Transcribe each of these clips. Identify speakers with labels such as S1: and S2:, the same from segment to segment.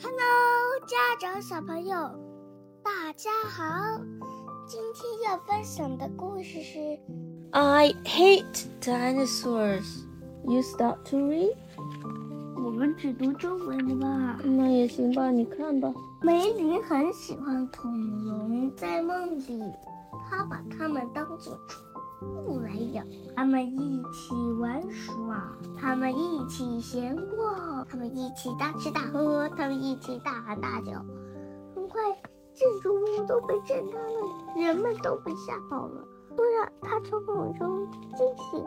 S1: Hello，家长小朋友，大家好。今天要分享的故事是
S2: I hate dinosaurs. You start to read?
S1: 我们只读中文的吧。
S2: 那也行吧，你看吧。
S1: 梅林很喜欢恐龙，在梦里，他把它们当做宠不来养。他们一起玩耍，他们一起闲逛，他们一起大吃大喝，他们一起大喊大叫。很快，建筑物都被震塌了，人们都被吓跑了。突然，他从梦中惊醒：“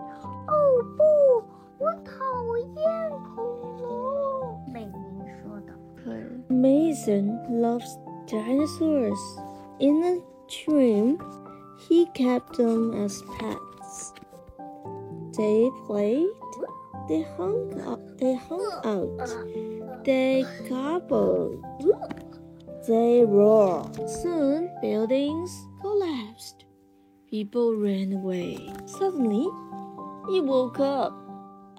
S1: 哦不，我讨厌恐龙！”美玲说道。
S2: Mason loves dinosaurs. In a dream, he kept them as pets. They played, they hung up, they hung out, they gobbled, they roared. Soon, buildings collapsed. People ran away. Suddenly, he woke up.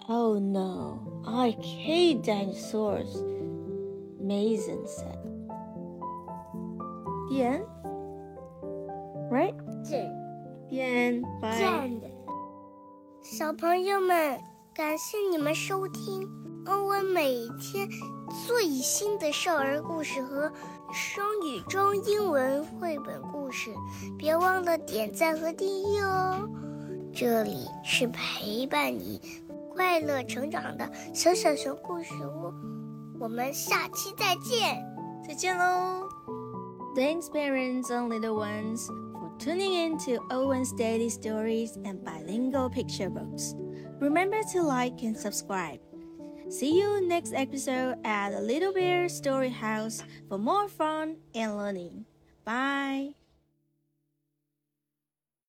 S2: Oh no, I hate dinosaurs. Mason said. The end? Right?
S1: 这
S2: The
S1: 的。小朋友们，感谢你们收听欧文每天最新的少儿故事和双语中英文绘本故事，别忘了点赞和订阅哦。这里是陪伴你快乐成长的小小熊故事屋，我们下期再见。
S2: 再见喽. Thanks, parents and little ones, tuning in to Owen's Daily Stories and Bilingual Picture Books. Remember to like and subscribe. See you next episode at the Little Bear Story House for more fun and learning. Bye.